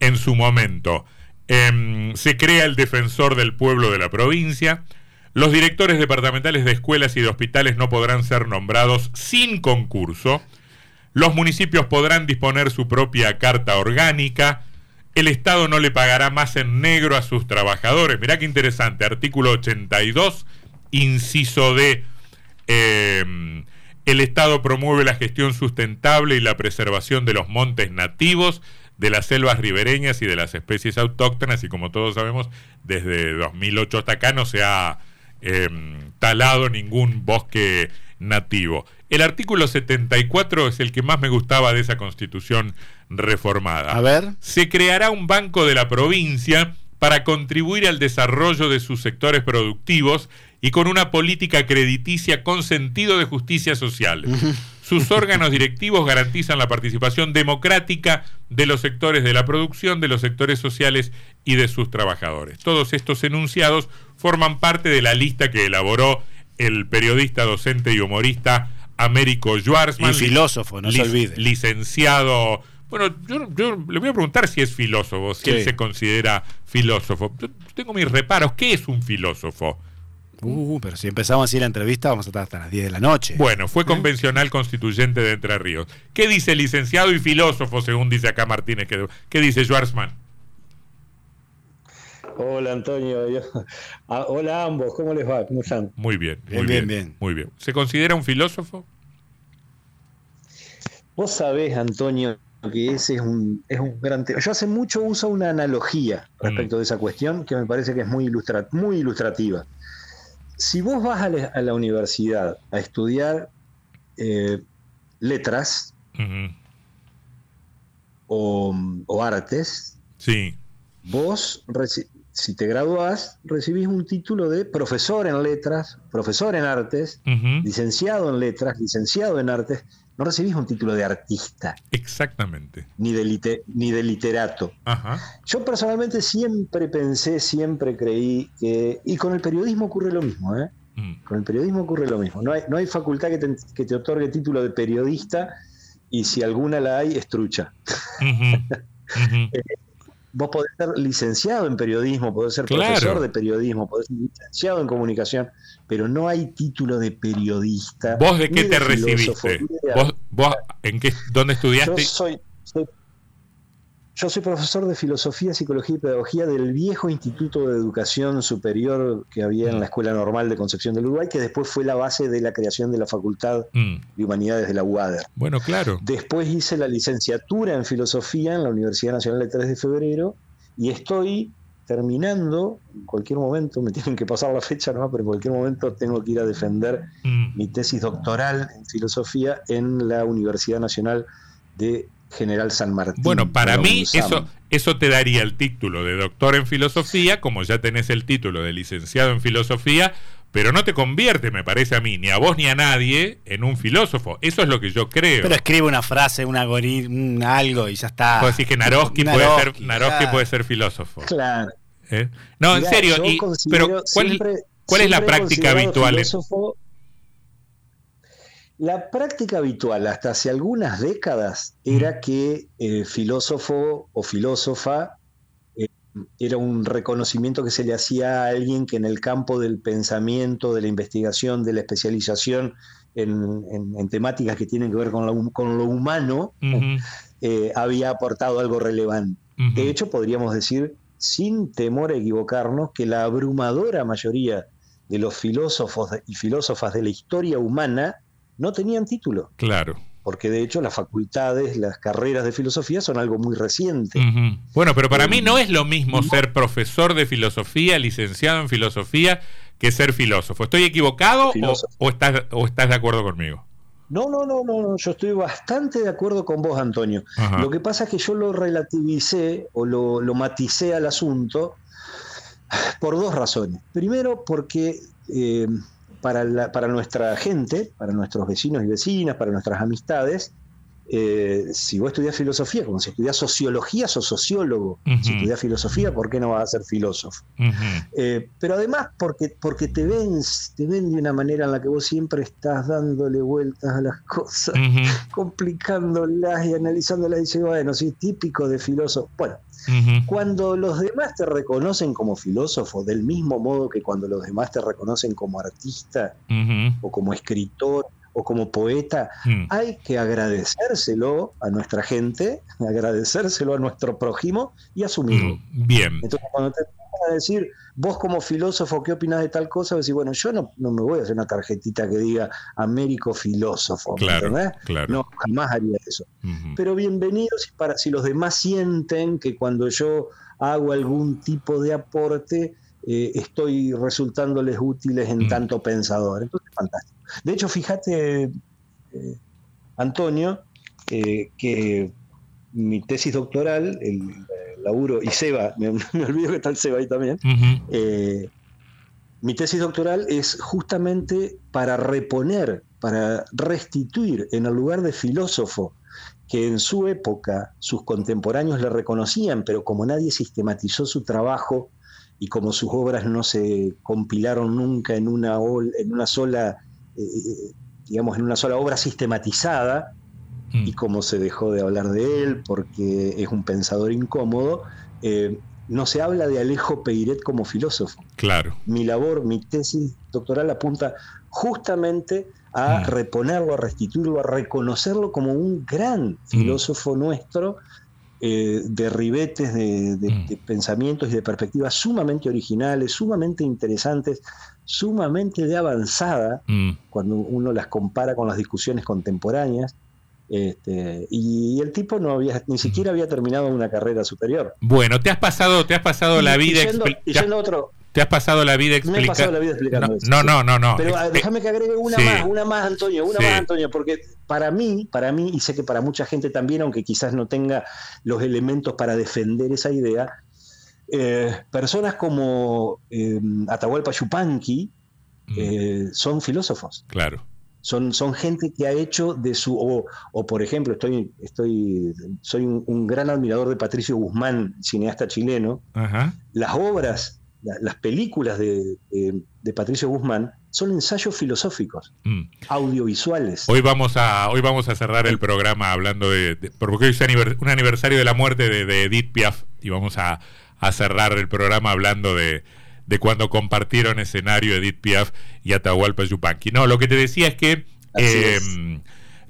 en su momento. Em, se crea el defensor del pueblo de la provincia. Los directores departamentales de escuelas y de hospitales no podrán ser nombrados sin concurso. Los municipios podrán disponer su propia carta orgánica. El Estado no le pagará más en negro a sus trabajadores. Mirá qué interesante. Artículo 82, inciso D. Em, el Estado promueve la gestión sustentable y la preservación de los montes nativos, de las selvas ribereñas y de las especies autóctonas. Y como todos sabemos, desde 2008 hasta acá no se ha em, talado ningún bosque nativo. El artículo 74 es el que más me gustaba de esa constitución reformada. A ver. Se creará un banco de la provincia para contribuir al desarrollo de sus sectores productivos y con una política crediticia con sentido de justicia social. Sus órganos directivos garantizan la participación democrática de los sectores de la producción, de los sectores sociales y de sus trabajadores. Todos estos enunciados forman parte de la lista que elaboró el periodista, docente y humorista Américo Schwarzman. Y filósofo, no se olvide. Licenciado. Bueno, yo, le voy a preguntar si es filósofo, si él se considera filósofo. tengo mis reparos. ¿Qué es un filósofo? Uh, pero si empezamos así la entrevista, vamos a estar hasta las 10 de la noche. Bueno, fue ¿Eh? convencional constituyente de Entre Ríos. ¿Qué dice licenciado y filósofo, según dice acá Martínez? ¿Qué dice Schwarzman? Hola Antonio, ah, hola a ambos, ¿cómo les va? ¿Cómo están? Muy bien, muy bien, bien, Muy bien. ¿Se considera un filósofo? Vos sabés, Antonio, que ese es un, es un gran tema. Yo hace mucho uso una analogía respecto mm. de esa cuestión que me parece que es muy, muy ilustrativa. Si vos vas a, la, universidad a estudiar eh, letras o, o, artes, sí. vos si te graduás, recibís un título de profesor en letras, profesor en artes, licenciado en letras, licenciado en artes. No recibís un título de artista. Exactamente. Ni de, ni de literato. Yo personalmente siempre pensé, siempre creí que. Y con el periodismo ocurre lo mismo, ¿eh? Mm. Con el periodismo ocurre lo mismo. No hay, no hay facultad que te, que te otorgue título de periodista y si alguna la hay, es trucha. vos podés ser licenciado en periodismo, podés ser profesor de periodismo, podés ser licenciado en comunicación, pero no hay título de periodista. ¿Vos de qué te recibiste? ¿Vos, en qué, dónde estudiaste? Yo soy, yo soy profesor de filosofía, psicología y pedagogía del viejo Instituto de Educación Superior que había en la mm. Escuela Normal de Concepción del Uruguay, que después fue la base de la creación de la Facultad mm. de Humanidades de la UADER. Bueno, claro. Después hice la licenciatura en filosofía en la Universidad Nacional de 3 de Febrero y estoy terminando, en cualquier momento, me tienen que pasar la fecha, ¿no? pero en cualquier momento tengo que ir a defender mm. mi tesis doctoral en filosofía en la Universidad Nacional de General San Martín. Bueno, para mí eso, eso te daría el título de doctor en filosofía, como ya tenés el título de licenciado en filosofía, pero no te convierte, me parece a mí, ni a vos ni a nadie, en un filósofo. Eso es lo que yo creo. Pero escribe una frase, una algo y ya está. Puedo decir que Naroski, puede, ser, puede ser filósofo. Claro. ¿Eh? No, en serio. pero ¿cuál, ¿cuál es la práctica habitual? La práctica habitual hasta hace algunas décadas era que el filósofo o filósofa eh, era un reconocimiento que se le hacía a alguien que en el campo del pensamiento, de la investigación, de la especialización en, temáticas que tienen que ver con lo, con lo humano, eh, había aportado algo relevante. De hecho, podríamos decir, sin temor a equivocarnos, que la abrumadora mayoría de los filósofos y filósofas de la historia humana no tenían título. Claro. Porque de hecho las facultades, las carreras de filosofía son algo muy reciente. Bueno, pero para mí no es lo mismo ser profesor de filosofía, licenciado en filosofía, que ser filósofo. ¿Estoy equivocado o, estás, o estás de acuerdo conmigo? No, no, no, no, yo estoy bastante de acuerdo con vos, Antonio. Lo que pasa es que yo lo relativicé o lo, lo maticé al asunto por dos razones. Primero, porque eh, para, para nuestra gente, para nuestros vecinos y vecinas, para nuestras amistades, eh, si vos estudias filosofía, como si estudias sociología, sos sociólogo. Si estudias filosofía, ¿por qué no vas a ser filósofo? Eh, pero además porque, porque te, ven, te ven de una manera en la que vos siempre estás dándole vueltas a las cosas, complicándolas y analizándolas y dices, bueno, sí, típico de filósofo. Bueno, cuando los demás te reconocen como filósofo, del mismo modo que cuando los demás te reconocen como artista o como escritor, o como poeta, hmm. hay que agradecérselo a nuestra gente, agradecérselo a nuestro prójimo y asumirlo. Hmm, bien. Entonces, cuando te a decir, vos como filósofo, ¿qué opinas de tal cosa? Decir, bueno, yo no, no me voy a hacer una tarjetita que diga Américo filósofo, claro, No, jamás haría eso. Pero bienvenidos para, si los demás sienten que cuando yo hago algún tipo de aporte, eh, estoy resultándoles útiles en hmm. tanto pensador. Entonces, fantástico. De hecho, fíjate, eh, Antonio, eh, que mi tesis doctoral, el, laburo, y Seba, me, olvido que está el Seba ahí también, eh, mi tesis doctoral es justamente para reponer, para restituir en el lugar de filósofo que en su época sus contemporáneos le reconocían, pero como nadie sistematizó su trabajo y como sus obras no se compilaron nunca en una, en una sola eh, digamos, en una sola obra sistematizada, mm. y como se dejó de hablar de él porque es un pensador incómodo, eh, no se habla de Alejo Peiret como filósofo. Claro. Mi labor, mi tesis doctoral apunta justamente a mm. reponerlo, a restituirlo, a reconocerlo como un gran mm. filósofo nuestro, eh, de ribetes de, pensamientos y de perspectivas sumamente originales, sumamente interesantes, sumamente de avanzada, mm. cuando uno las compara con las discusiones contemporáneas. Este, y el tipo no había ni siquiera había terminado una carrera superior. Bueno, te has pasado, te has pasado la vida otro, te has pasado la vida explicando. No, no, no, no, Pero ah, déjame que agregue una más, una más, Antonio, una más, Antonio, porque para mí, para mí, y sé que para mucha gente también, aunque quizás no tenga los elementos para defender esa idea, eh, personas como eh, Atahualpa Yupanqui mm. eh, son filósofos. Claro. Son, son, gente que ha hecho de su, o, por ejemplo, estoy, estoy, soy un, gran admirador de Patricio Guzmán, cineasta chileno. Las obras, las películas de, Patricio Guzmán son ensayos filosóficos, mm. audiovisuales. Hoy vamos a, hoy vamos a cerrar el programa hablando de, porque hoy es un aniversario de la muerte de Edith Piaf y vamos a, a cerrar el programa hablando de, de cuando compartieron escenario Edith Piaf y Atahualpa Yupanqui. No, lo que te decía es que em,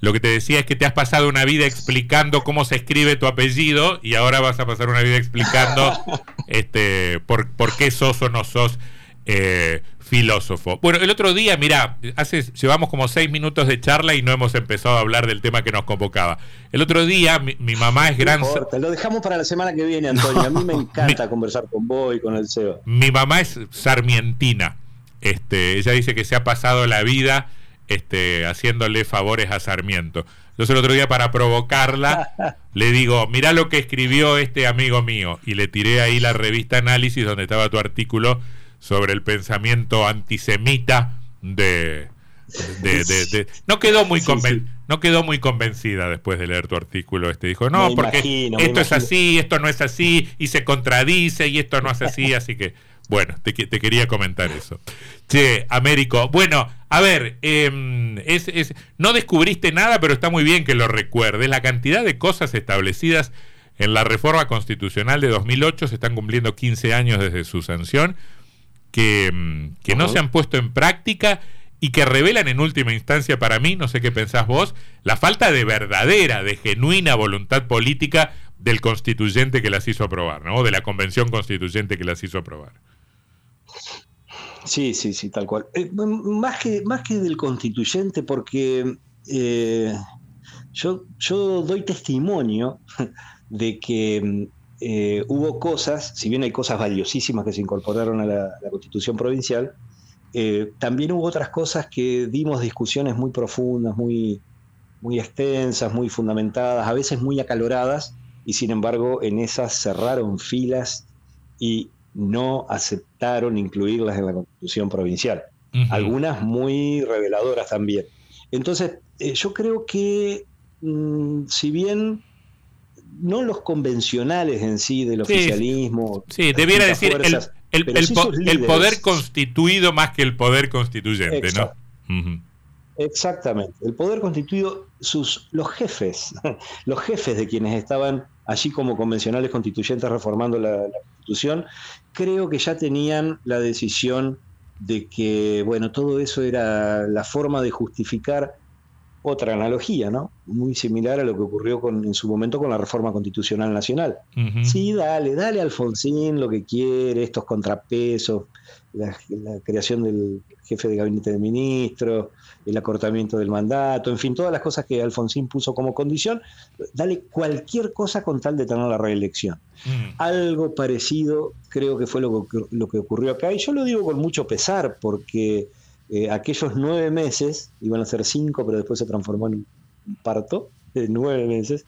lo que te decía es que te has pasado una vida explicando cómo se escribe tu apellido y ahora vas a pasar una vida explicando este por, por qué sos o no sos eh, filósofo. Bueno, el otro día, mira, hace, llevamos como seis minutos de charla y no hemos empezado a hablar del tema que nos convocaba. El otro día, mi, mamá es gran... lo dejamos para la semana que viene, Antonio. a mí me encanta conversar con vos y con el CEO. Mi mamá es sarmientina. Este, ella dice que se ha pasado la vida este, haciéndole favores a Sarmiento. Entonces el otro día para provocarla le digo, mira lo que escribió este amigo mío y le tiré ahí la revista Análisis donde estaba tu artículo sobre el pensamiento antisemita de, no quedó muy no quedó muy convencida después de leer tu artículo este. Dijo no porque esto es así esto no es así y se contradice y esto no es así así que bueno te, te quería comentar eso. Che Américo bueno a ver em, es, es, no descubriste nada pero está muy bien que lo recuerdes. La cantidad de cosas establecidas en la reforma constitucional de 2008 se están cumpliendo 15 años desde su sanción que, mm, que no se han puesto en práctica y que revelan en última instancia para mí, no sé qué pensás vos, la falta de verdadera, de genuina voluntad política del constituyente que las hizo aprobar, ¿no? De la convención constituyente que las hizo aprobar. Sí, sí, sí, tal cual. Eh, más, que, más que del constituyente, porque eh, yo, yo doy testimonio de que mm, eh, hubo cosas, si bien hay cosas valiosísimas que se incorporaron a la, constitución provincial, eh, también hubo otras cosas que dimos discusiones muy profundas, muy, muy extensas, muy fundamentadas, a veces muy acaloradas, y sin embargo en esas cerraron filas y no aceptaron incluirlas en la constitución provincial. Algunas muy reveladoras también. Entonces, eh, yo creo que mm, si bien no los convencionales en sí del oficialismo. Sí, debiera decir el, poder constituido más que el poder constituyente, ¿no? Exactamente. El poder constituido, sus, los jefes, los jefes de quienes estaban allí como convencionales constituyentes reformando la, la Constitución, creo que ya tenían la decisión de que, bueno, todo eso era la forma de justificar otra analogía, ¿no? Muy similar a lo que ocurrió con, en su momento con la reforma constitucional nacional. Sí, dale, dale a Alfonsín lo que quiere, estos contrapesos, la, creación del jefe de gabinete de ministros, el acortamiento del mandato, en fin, todas las cosas que Alfonsín puso como condición, dale cualquier cosa con tal de tener la reelección. Algo parecido creo que fue lo que, lo que ocurrió acá, y yo lo digo con mucho pesar, porque eh, aquellos nueve meses, iban a ser cinco, pero después se transformó en un parto, de nueve meses,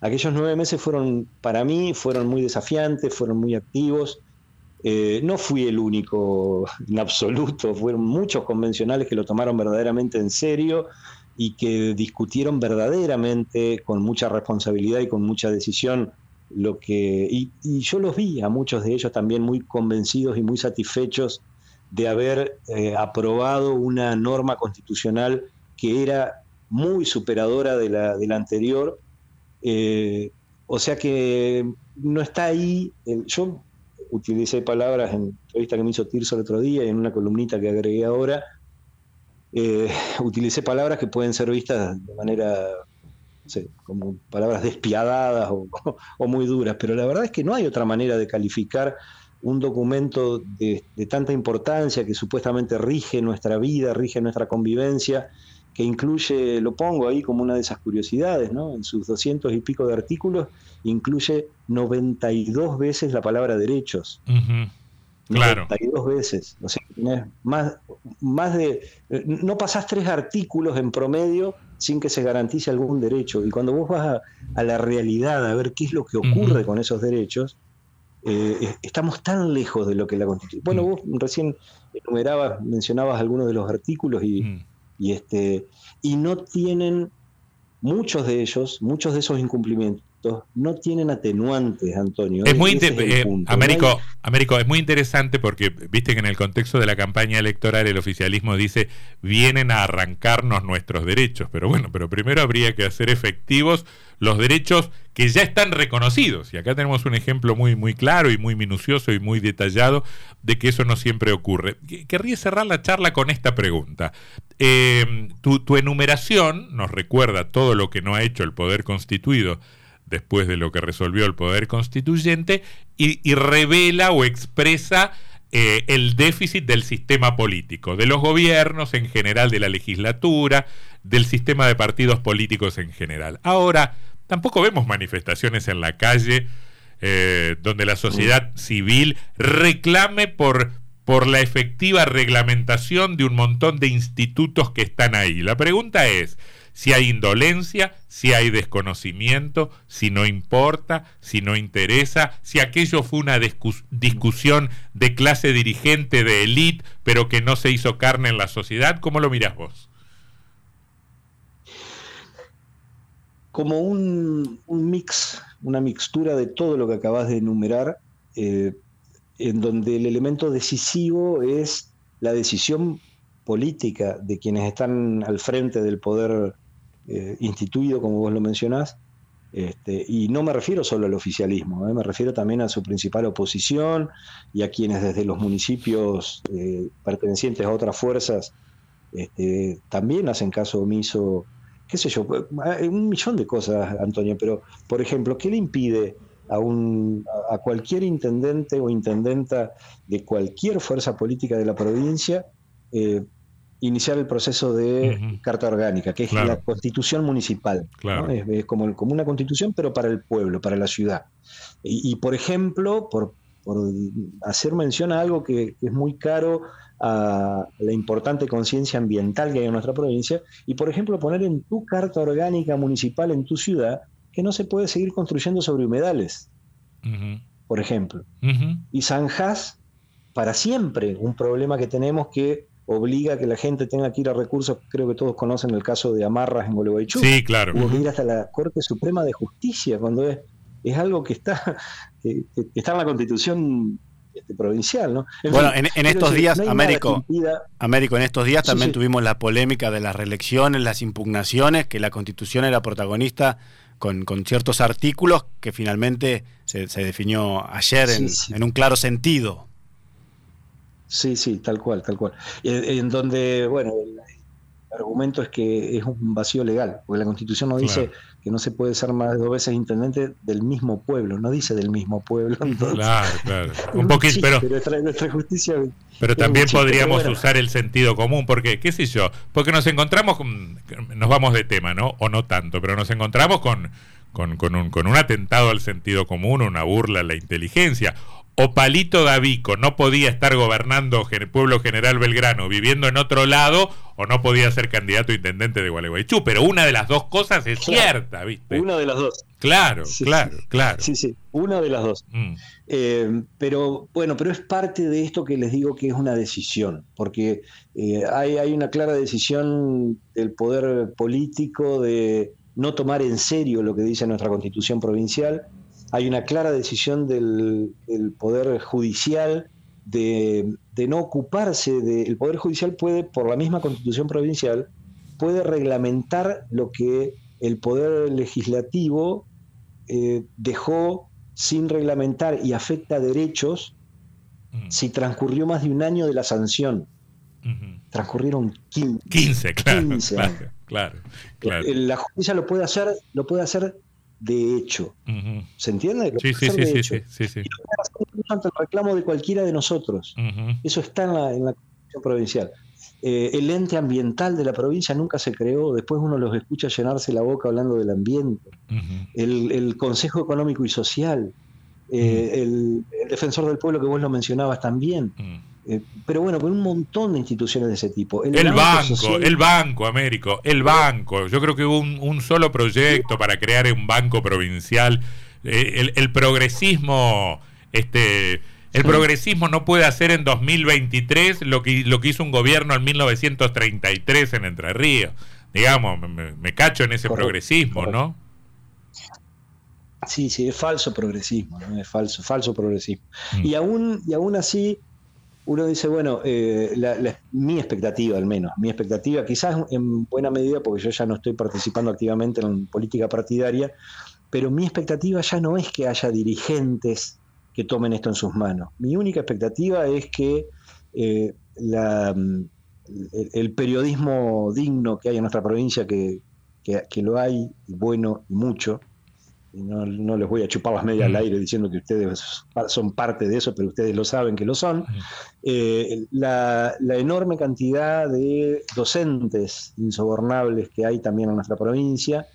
aquellos nueve meses fueron, para mí, fueron muy desafiantes, fueron muy activos. Eh, no fui el único en absoluto, fueron muchos convencionales que lo tomaron verdaderamente en serio y que discutieron verdaderamente con mucha responsabilidad y con mucha decisión lo que y, yo los vi a muchos de ellos también muy convencidos y muy satisfechos de haber eh, aprobado una norma constitucional que era muy superadora de la, de la anterior. Eh, o sea que no está ahí. yo utilicé palabras en entrevista que me hizo Tirso el otro día y en una columnita que agregué ahora. Eh, utilicé palabras que pueden ser vistas de manera, no sé, como palabras despiadadas o, o, muy duras, pero la verdad es que no hay otra manera de calificar un documento de, tanta importancia que supuestamente rige nuestra vida, rige nuestra convivencia, que incluye, lo pongo ahí como una de esas curiosidades, ¿no? En sus doscientos y pico de artículos, incluye 92 veces la palabra derechos. Claro. 92 veces. O sea, más, más de. No pasás tres artículos en promedio sin que se garantice algún derecho. Y cuando vos vas a, la realidad, a ver qué es lo que ocurre con esos derechos, eh, estamos tan lejos de lo que la Constitución. Bueno, mm. vos recién enumerabas, mencionabas algunos de los artículos y, mm. y, este, y no tienen, muchos de ellos, muchos de esos incumplimientos, no tienen atenuantes, Antonio. Es muy eh, Américo, Américo, es muy interesante porque viste que en el contexto de la campaña electoral el oficialismo dice vienen a arrancarnos nuestros derechos, pero bueno, pero primero habría que hacer efectivos los derechos que ya están reconocidos. Y acá tenemos un ejemplo muy, muy claro y muy minucioso y muy detallado de que eso no siempre ocurre. Querría cerrar la charla con esta pregunta. Eh, tu, tu enumeración nos recuerda todo lo que no ha hecho el poder constituido después de lo que resolvió el Poder Constituyente, y, revela o expresa eh, el déficit del sistema político, de los gobiernos en general, de la legislatura, del sistema de partidos políticos en general. Ahora, tampoco vemos manifestaciones en la calle eh, donde la sociedad civil reclame por, por la efectiva reglamentación de un montón de institutos que están ahí. La pregunta es, si hay indolencia, si hay desconocimiento, si no importa, si no interesa, si aquello fue una discusión de clase dirigente, de élite, pero que no se hizo carne en la sociedad, ¿cómo lo mirás vos? Como un, mix, una mixtura de todo lo que acabas de enumerar, eh, en donde el elemento decisivo es la decisión política de quienes están al frente del poder eh, instituido, como vos lo mencionás, este, y no me refiero solo al oficialismo, eh, me refiero también a su principal oposición y a quienes desde los municipios eh, pertenecientes a otras fuerzas este, también hacen caso omiso, qué sé yo, un millón de cosas, Antonio, pero por ejemplo, ¿qué le impide a, un, a cualquier intendente o intendenta de cualquier fuerza política de la provincia iniciar el proceso de carta orgánica, que es la constitución municipal. Es, como, como, una constitución, pero para el pueblo, para la ciudad. Y, por ejemplo, por, hacer mención a algo que, es muy caro a la importante conciencia ambiental que hay en nuestra provincia, y por ejemplo poner en tu carta orgánica municipal en tu ciudad que no se puede seguir construyendo sobre humedales, por ejemplo. Y zanjas para siempre un problema que tenemos que obliga a que la gente tenga que ir a recursos, creo que todos conocen el caso de Amarras en Gualeguaychú. Sí, claro. Hubo que ir hasta la Corte Suprema de Justicia, cuando es, es algo que está, que, está en la Constitución este, provincial, ¿no? bueno, en, estos días, Américo, Américo, en estos días también tuvimos la polémica de las reelecciones, las impugnaciones, que la Constitución era protagonista con, ciertos artículos que finalmente se, definió ayer en, un claro sentido. Sí, sí, tal cual, tal cual. En, donde, bueno, el, argumento es que es un vacío legal, porque la Constitución no dice que no se puede ser más de dos veces intendente del mismo pueblo, no dice del mismo pueblo. claro, claro. Un poquito, pero, nuestra justicia. Pero también podríamos usar el sentido común, porque, qué sé yo, porque nos encontramos, con, nos vamos de tema, ¿no? O no tanto, pero nos encontramos con, con, con, un, con un atentado al sentido común, una burla a la inteligencia, o Palito Davico no podía estar gobernando el pueblo general Belgrano viviendo en otro lado o no podía ser candidato a intendente de Gualeguaychú, pero una de las dos cosas es cierta, ¿viste? Una de las dos. Claro, claro, claro. Sí, sí, una de las dos. Mm. Eh, pero bueno, pero es parte de esto que les digo que es una decisión, porque eh, hay, hay una clara decisión del poder político de no tomar en serio lo que dice nuestra constitución provincial hay una clara decisión del, Poder Judicial de, no ocuparse de... El Poder Judicial puede, por la misma constitución provincial, puede reglamentar lo que el Poder Legislativo eh, dejó sin reglamentar y afecta derechos mm. si transcurrió más de un año de la sanción. Transcurrieron 15. 15, claro, claro, claro, eh, La justicia lo puede hacer, lo puede hacer de hecho. ¿Se entiende? Sí, sí, sí, sí, sí, sí, ante el reclamo de cualquiera de nosotros. Eso está en la, en la Constitución Provincial. Eh, el ente ambiental de la provincia nunca se creó, después uno los escucha llenarse la boca hablando del ambiente. el, Consejo Económico y Social, eh, el, Defensor del Pueblo que vos lo mencionabas también. Eh, pero bueno, con un montón de instituciones de ese tipo. El, banco, el banco, Américo, el banco. Yo creo que hubo un, solo proyecto para crear un banco provincial. Eh, el, progresismo, este, el progresismo no puede hacer en 2023 lo que, lo que hizo un gobierno en 1933 en Entre Ríos. Digamos, me, cacho en ese progresismo, ¿no? Sí, sí, es falso progresismo, ¿no? Es falso, falso progresismo. Mm. Y aún, y aún así, uno dice, bueno, eh, mi expectativa al menos, mi expectativa, quizás en buena medida, porque yo ya no estoy participando activamente en política partidaria, pero mi expectativa ya no es que haya dirigentes que tomen esto en sus manos. Mi única expectativa es que eh, el, periodismo digno que hay en nuestra provincia, que, que lo hay, bueno y mucho, no, les voy a chupar las medias al mm. aire diciendo que ustedes son parte de eso, pero ustedes lo saben que lo son. Mm. Eh, la, enorme cantidad de docentes insobornables que hay también en nuestra provincia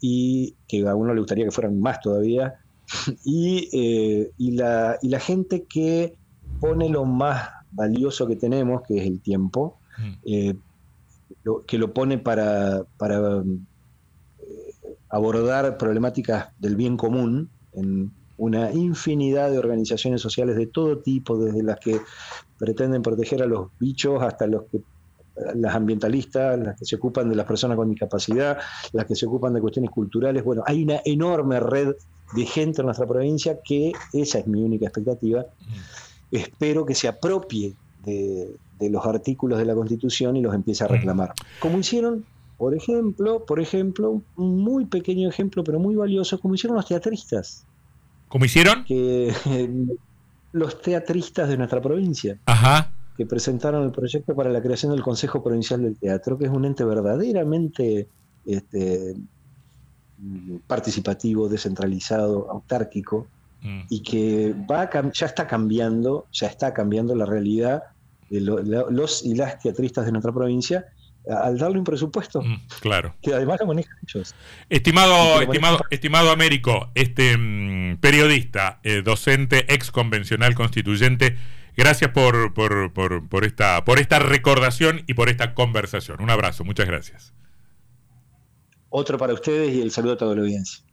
y que a uno le gustaría que fueran más todavía, y, eh, y, la, y la gente que pone lo más valioso que tenemos, que es el tiempo, mm. eh, que lo pone para, para abordar problemáticas del bien común en una infinidad de organizaciones sociales de todo tipo, desde las que pretenden proteger a los bichos hasta los que las ambientalistas, las que se ocupan de las personas con discapacidad, las que se ocupan de cuestiones culturales. Bueno, hay una enorme red de gente en nuestra provincia que, esa es mi única expectativa, espero que se apropie de, de, los artículos de la Constitución y los empiece a reclamar. Como hicieron por ejemplo, por ejemplo, un muy pequeño ejemplo, pero muy valioso, como hicieron los teatristas. ¿Cómo hicieron? Que los teatristas de nuestra provincia. Ajá. Que presentaron el proyecto para la creación del Consejo Provincial del Teatro, que es un ente verdaderamente este, participativo, descentralizado, autárquico, mm. y que va ya está cambiando, ya está cambiando la realidad de los y las teatristas de nuestra provincia al darle un presupuesto. Mm, claro. Que además lo manejan ellos. Estimado, estimado, estimado Américo, este mm, periodista, eh, docente, ex convencional constituyente, gracias por, por, por, por, esta, por esta recordación y por esta conversación. Un abrazo, muchas gracias. Otro para ustedes y el saludo a toda la audiencia.